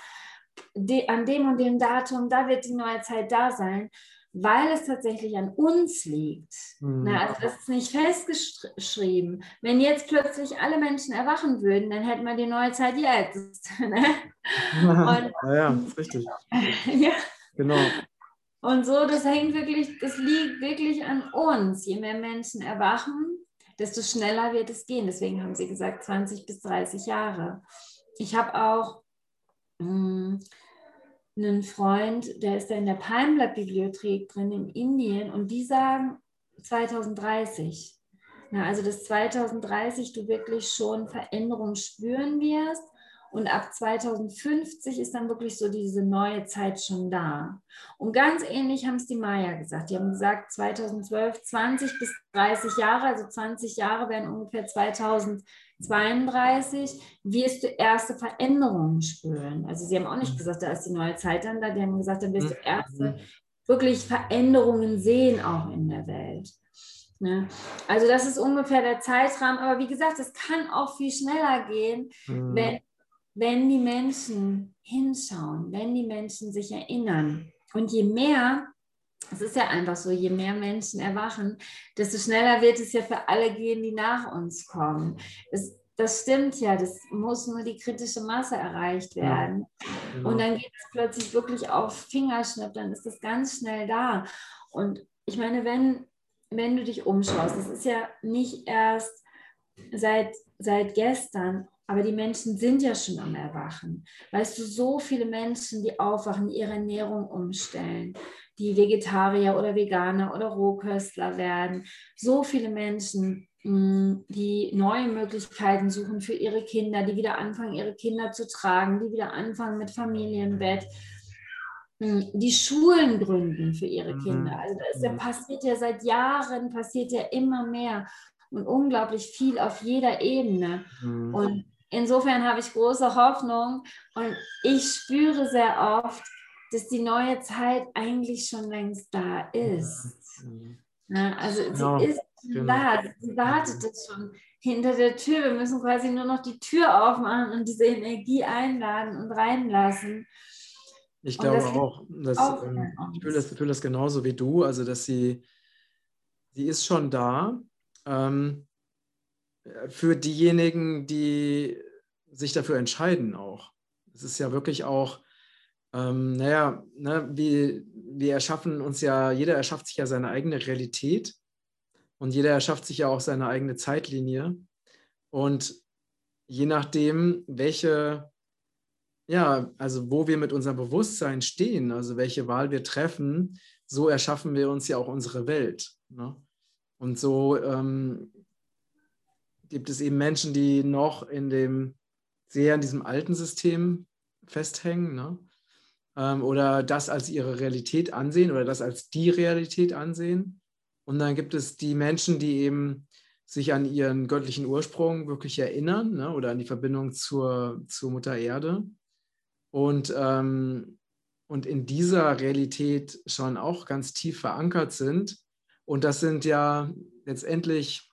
Speaker 2: an dem und dem Datum, da wird die neue Zeit da sein, weil es tatsächlich an uns liegt. Mhm. Na, also das ist nicht festgeschrieben. Wenn jetzt plötzlich alle Menschen erwachen würden, dann hätten wir die neue Zeit jetzt. [laughs] Ne? [laughs]
Speaker 1: Und, ja, ist richtig. [laughs]
Speaker 2: ja. Genau. Und so, das hängt wirklich, das liegt wirklich an uns. Je mehr Menschen erwachen, desto schneller wird es gehen. Deswegen haben sie gesagt 20 bis 30 Jahre. Ich habe auch mh, hm, einen Freund, der ist da in der Palmblatt-Bibliothek drin in Indien und die sagen 2030. Na, also dass 2030 du wirklich schon Veränderungen spüren wirst Und ab 2050 ist dann wirklich so diese neue Zeit schon da. Und ganz ähnlich haben es die Maya gesagt. Die haben gesagt, 2012, 20 bis 30 Jahre, also 20 Jahre werden ungefähr 2032, wirst du erste Veränderungen spüren. Also sie haben auch nicht mhm. gesagt, da ist die neue Zeit dann da. Die haben gesagt, dann wirst du mhm. erste wirklich Veränderungen sehen auch in der Welt. Ne? Also das ist ungefähr der Zeitrahmen. Aber wie gesagt, es kann auch viel schneller gehen, mhm. wenn, wenn die Menschen hinschauen, wenn die Menschen sich erinnern. Und je mehr, es ist ja einfach so, je mehr Menschen erwachen, desto schneller wird es ja für alle gehen, die nach uns kommen. Es, das stimmt ja, das muss nur die kritische Masse erreicht werden. Ja, genau. Und dann geht es plötzlich wirklich auf Fingerschnipp, dann ist das ganz schnell da. Und ich meine, wenn wenn du dich umschaust, das ist ja nicht erst seit, seit gestern, aber die Menschen sind ja schon am Erwachen. Weißt du, so viele Menschen, die aufwachen, ihre Ernährung umstellen, die Vegetarier oder Veganer oder Rohköstler werden. So viele Menschen, mm, die neue Möglichkeiten suchen für ihre Kinder, die wieder anfangen, ihre Kinder zu tragen, die wieder anfangen mit Familienbett hm, die Schulen gründen für ihre mhm. Kinder. Also da ist ja, mhm. passiert ja seit Jahren, passiert ja immer mehr und unglaublich viel auf jeder Ebene. Mhm. Und insofern habe ich große Hoffnung und ich spüre sehr oft, dass die neue Zeit eigentlich schon längst da ist. Mhm. Ja, also genau. sie ist genau. da, sie wartet jetzt schon hinter der Tür. Wir müssen quasi nur noch die Tür aufmachen und diese Energie einladen und reinlassen.
Speaker 1: Ich glaube auch, dass, auch ähm, ich fühle das, fühle das genauso wie du, also dass sie, sie ist schon da ähm, für diejenigen, die sich dafür entscheiden auch. Es ist ja wirklich auch, ähm, naja, ne, wir, wir erschaffen uns ja, jeder erschafft sich ja seine eigene Realität und jeder erschafft sich ja auch seine eigene Zeitlinie. Und je nachdem, welche ja, also wo wir mit unserem Bewusstsein stehen, also welche Wahl wir treffen, so erschaffen wir uns ja auch unsere Welt. Ne? Und so ähm, gibt es eben Menschen, die noch in dem sehr in diesem alten System festhängen ne? Ähm, oder das als ihre Realität ansehen oder das als die Realität ansehen. Und dann gibt es die Menschen, die eben sich an ihren göttlichen Ursprung wirklich erinnern ne? oder an die Verbindung zur, zur Mutter Erde und, ähm, und in dieser Realität schon auch ganz tief verankert sind. Und das sind ja letztendlich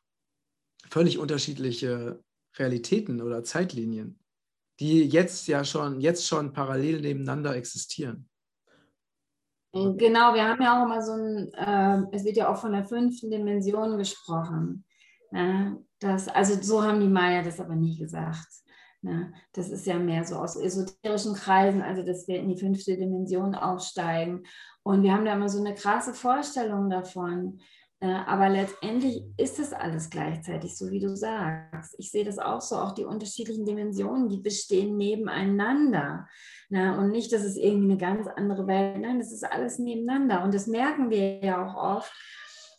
Speaker 1: völlig unterschiedliche Realitäten oder Zeitlinien, die jetzt ja schon, jetzt schon parallel nebeneinander existieren.
Speaker 2: Genau, wir haben ja auch immer so ein, äh, es wird ja auch von der fünften Dimension gesprochen. Ne? Das, also so haben die Maya das aber nie gesagt. Ne? Das ist ja mehr so aus esoterischen Kreisen, also dass wir in die fünfte Dimension aufsteigen. Und wir haben da immer so eine krasse Vorstellung davon. Äh, aber letztendlich ist es alles gleichzeitig, so wie du sagst. Ich sehe das auch so, auch die unterschiedlichen Dimensionen, die bestehen nebeneinander. Ne? Und nicht, dass es irgendwie eine ganz andere Welt, nein, das ist alles nebeneinander. Und das merken wir ja auch oft,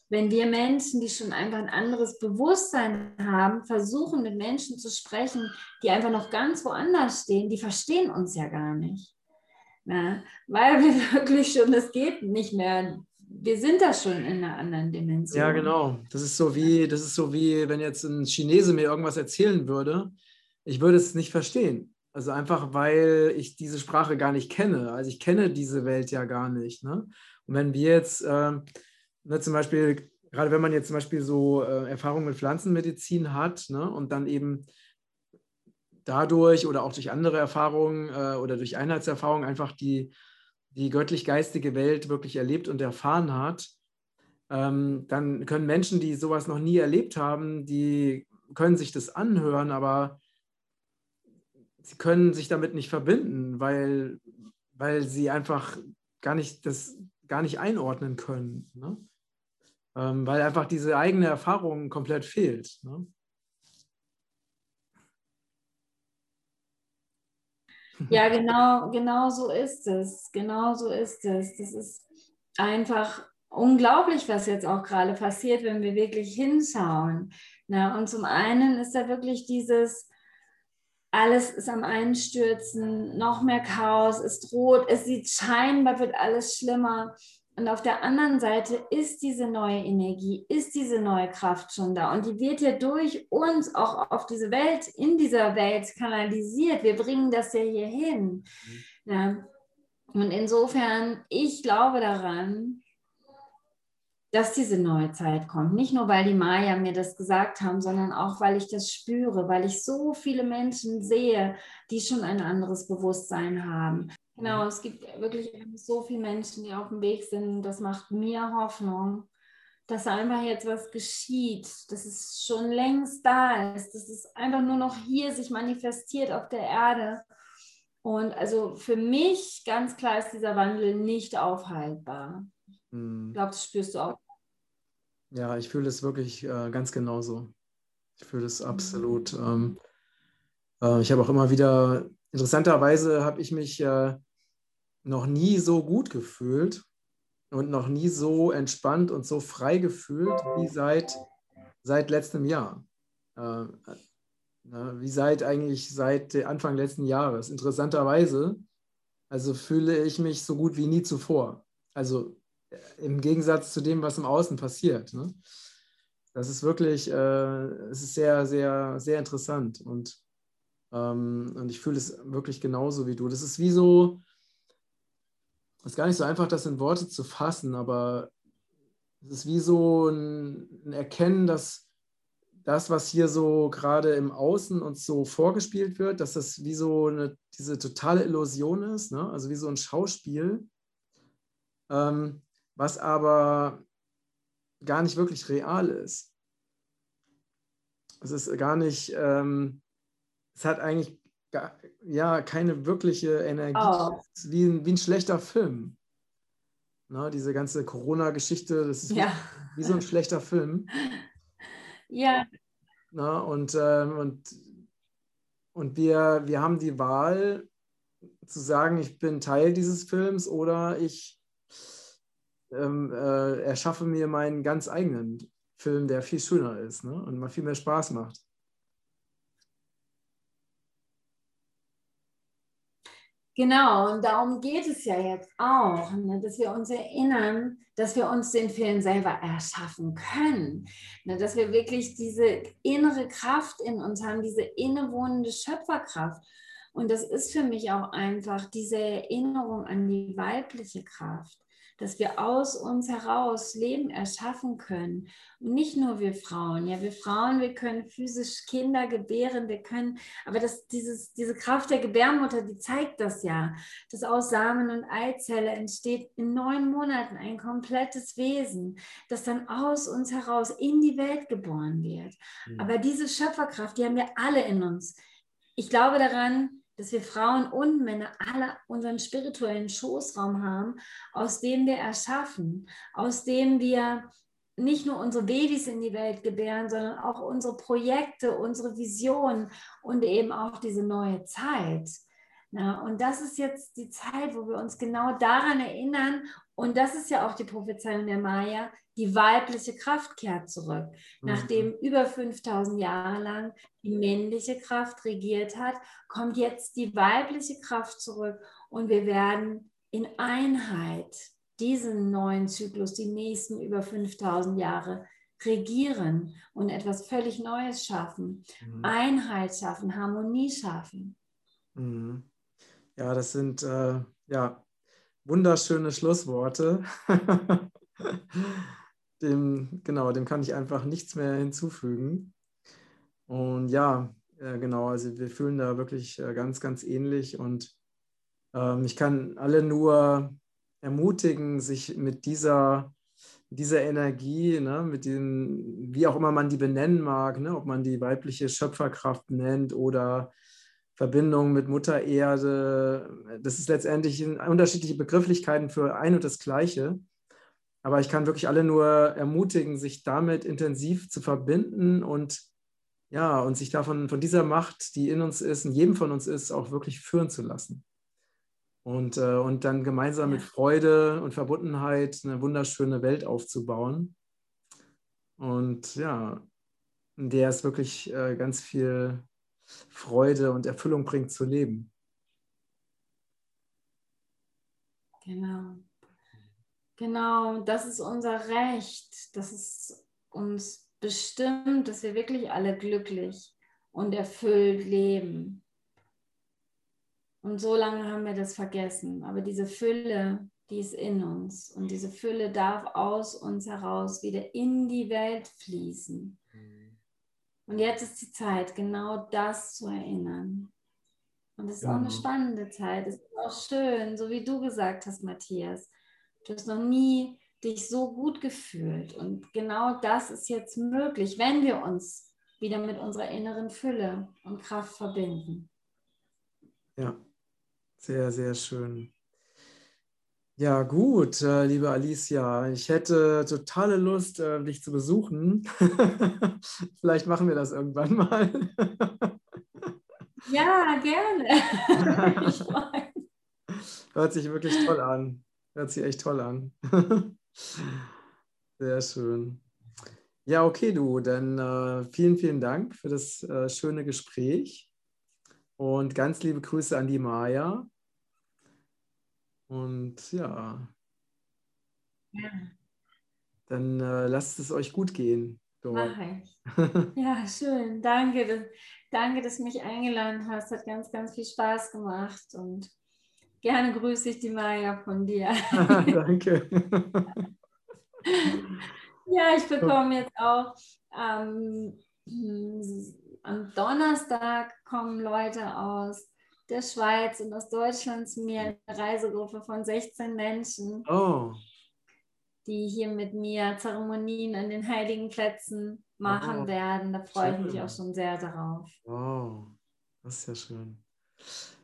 Speaker 2: wenn wir Menschen, die schon einfach ein anderes Bewusstsein haben, versuchen mit Menschen zu sprechen, die einfach noch ganz woanders stehen, die verstehen uns ja gar nicht. Na, weil wir [laughs] wirklich schon, das geht nicht mehr. Wir sind da schon in einer anderen Dimension.
Speaker 1: Ja, genau. Das ist so wie, das ist so wie, wenn jetzt ein Chinese mir irgendwas erzählen würde, ich würde es nicht verstehen. Also einfach, weil ich diese Sprache gar nicht kenne. Also ich kenne diese Welt ja gar nicht. Ne? Und wenn wir jetzt äh, ne, zum Beispiel, gerade wenn man jetzt zum Beispiel so äh, Erfahrungen mit Pflanzenmedizin hat ne, und dann eben dadurch oder auch durch andere Erfahrungen äh, oder durch Einheitserfahrungen einfach die, die göttlich-geistige Welt wirklich erlebt und erfahren hat, ähm, dann können Menschen, die sowas noch nie erlebt haben, die können sich das anhören, aber sie können sich damit nicht verbinden, weil, weil sie einfach gar nicht das gar nicht einordnen können. Ne? ähm, weil einfach diese eigene Erfahrung komplett fehlt. Ne?
Speaker 2: Ja, [laughs] genau, genau so ist es. Genau so ist es. Das ist einfach unglaublich, was jetzt auch gerade passiert, wenn wir wirklich hinschauen. Na, und zum einen ist da wirklich dieses, alles ist am Einstürzen, noch mehr Chaos, es droht, es sieht scheinbar, wird alles schlimmer. Und auf der anderen Seite ist diese neue Energie, ist diese neue Kraft schon da. Und die wird ja durch uns auch auf diese Welt, in dieser Welt kanalisiert. Wir bringen das ja hier hin. Mhm. Ja. Und insofern, ich glaube daran, dass diese neue Zeit kommt. Nicht nur, weil die Maya mir das gesagt haben, sondern auch, weil ich das spüre, weil ich so viele Menschen sehe, die schon ein anderes Bewusstsein haben. Genau, es gibt wirklich so viele Menschen, die auf dem Weg sind. Das macht mir Hoffnung, dass einfach jetzt was geschieht, dass es schon längst da ist, dass es einfach nur noch hier sich manifestiert auf der Erde. Und also für mich ganz klar ist dieser Wandel nicht aufhaltbar. Hm. Ich glaube, das spürst du auch.
Speaker 1: Ja, ich fühle es wirklich äh, ganz genauso. Ich fühle es absolut. Mhm. Ähm, äh, ich habe auch immer wieder, interessanterweise habe ich mich äh, noch nie so gut gefühlt und noch nie so entspannt und so frei gefühlt wie seit, seit letztem Jahr. Äh, wie seit eigentlich seit Anfang letzten Jahres. Interessanterweise, also fühle ich mich so gut wie nie zuvor. Also im Gegensatz zu dem, was im Außen passiert. Ne? Das ist wirklich, äh, es ist sehr, sehr, sehr interessant und, ähm, und ich fühle es wirklich genauso wie du. Das ist wie so, es ist gar nicht so einfach, das in Worte zu fassen, aber es ist wie so ein, Erkennen, dass das, was hier so gerade im Außen uns so vorgespielt wird, dass das wie so eine, diese totale Illusion ist, ne? also wie so ein Schauspiel. Ähm, was aber gar nicht wirklich real ist. Es ist gar nicht, ähm, es hat eigentlich ja keine wirkliche Energie. Oh. Wie, ein, wie ein schlechter Film. Ne, diese ganze Corona-Geschichte, das ist ja. wie, wie, so ein schlechter Film. [laughs]
Speaker 2: Ja.
Speaker 1: Ne, und, ähm, und, und wir, wir haben die Wahl zu sagen, ich bin Teil dieses Films oder ich ähm, äh, erschaffe mir meinen ganz eigenen Film, der viel schöner ist ne? und mal viel mehr Spaß macht.
Speaker 2: Genau, und darum geht es ja jetzt auch, ne, dass wir uns erinnern, dass wir uns den Film selber erschaffen können. Ne, dass wir wirklich diese innere Kraft in uns haben, diese innewohnende Schöpferkraft. Und das ist für mich auch einfach diese Erinnerung an die weibliche Kraft dass wir aus uns heraus Leben erschaffen können. Und nicht nur wir Frauen. Ja, wir Frauen, wir können physisch Kinder gebären, wir können, aber das, dieses, diese Kraft der Gebärmutter, die zeigt das ja, dass aus Samen und Eizelle entsteht in neun Monaten ein komplettes Wesen, das dann aus uns heraus in die Welt geboren wird. Mhm. Aber diese Schöpferkraft, die haben wir alle in uns. Ich glaube daran, dass wir Frauen und Männer alle unseren spirituellen Schoßraum haben, aus dem wir erschaffen, aus dem wir nicht nur unsere Babys in die Welt gebären, sondern auch unsere Projekte, unsere Visionen und eben auch diese neue Zeit. Na, und das ist jetzt die Zeit, wo wir uns genau daran erinnern. Und das ist ja auch die Prophezeiung der Maya, die weibliche Kraft kehrt zurück. Mhm. Nachdem über 5000 Jahre lang die männliche Kraft regiert hat, kommt jetzt die weibliche Kraft zurück und wir werden in Einheit diesen neuen Zyklus, die nächsten über 5000 Jahre regieren und etwas völlig Neues schaffen, mhm. Einheit schaffen, Harmonie schaffen.
Speaker 1: Mhm. Ja, das sind äh, ja wunderschöne Schlussworte. [laughs] dem, genau, dem kann ich einfach nichts mehr hinzufügen. Und ja, äh, genau, also wir fühlen da wirklich äh, ganz, ganz ähnlich und ähm, ich kann alle nur ermutigen, sich mit dieser, dieser Energie, ne, mit den, wie auch immer man die benennen mag, ne, ob man die weibliche Schöpferkraft nennt oder Verbindung mit Mutter Erde. Das ist letztendlich unterschiedliche Begrifflichkeiten für ein und das Gleiche. Aber ich kann wirklich alle nur ermutigen, sich damit intensiv zu verbinden und ja, und sich davon, von dieser Macht, die in uns ist, in jedem von uns ist, auch wirklich führen zu lassen. Und, äh, und dann gemeinsam mit Freude und Verbundenheit eine wunderschöne Welt aufzubauen. Und ja, in der es wirklich äh, ganz viel Freude und Erfüllung bringt zu leben.
Speaker 2: Genau. Genau, das ist unser Recht. Das ist uns bestimmt, dass wir wirklich alle glücklich und erfüllt leben. Und so lange haben wir das vergessen. Aber diese Fülle, die ist in uns. Und diese Fülle darf aus uns heraus wieder in die Welt fließen. Und jetzt ist die Zeit, genau das zu erinnern. Und es ist ja. auch eine spannende Zeit. Es ist auch schön, so wie du gesagt hast, Matthias. Du hast noch nie dich so gut gefühlt. Und genau das ist jetzt möglich, wenn wir uns wieder mit unserer inneren Fülle und Kraft verbinden.
Speaker 1: Ja, sehr, sehr schön. Ja, gut, äh, liebe Alicia, ich hätte totale Lust, äh, dich zu besuchen. [laughs] Vielleicht machen wir das irgendwann mal. [laughs]
Speaker 2: ja, gerne. [laughs]
Speaker 1: Hört sich wirklich toll an. Hört sich echt toll an. [laughs] Sehr schön. Ja, okay, du, dann äh, vielen, vielen Dank für das äh, schöne Gespräch und ganz liebe Grüße an die Maja. Und ja, ja. dann äh, lasst es euch gut gehen.
Speaker 2: Mache ich. Ja, schön. Danke, dass, danke, dass du mich eingeladen hast. Hat ganz, ganz viel Spaß gemacht und gerne grüße ich die Maja von dir. [laughs]
Speaker 1: danke. [laughs]
Speaker 2: ja, ich bekomme jetzt auch ähm, am Donnerstag kommen Leute aus der Schweiz und aus Deutschland zu mir eine Reisegruppe von 16 Menschen,
Speaker 1: oh.
Speaker 2: die hier mit mir Zeremonien an den heiligen Plätzen machen oh. werden. Da freue ich mich auch schon sehr darauf.
Speaker 1: Wow, das ist ja schön.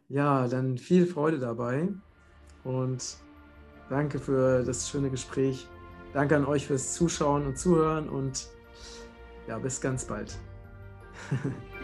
Speaker 1: Ja, dann viel Freude dabei und danke für das schöne Gespräch. Danke an euch fürs Zuschauen und Zuhören und ja, bis ganz bald. [laughs]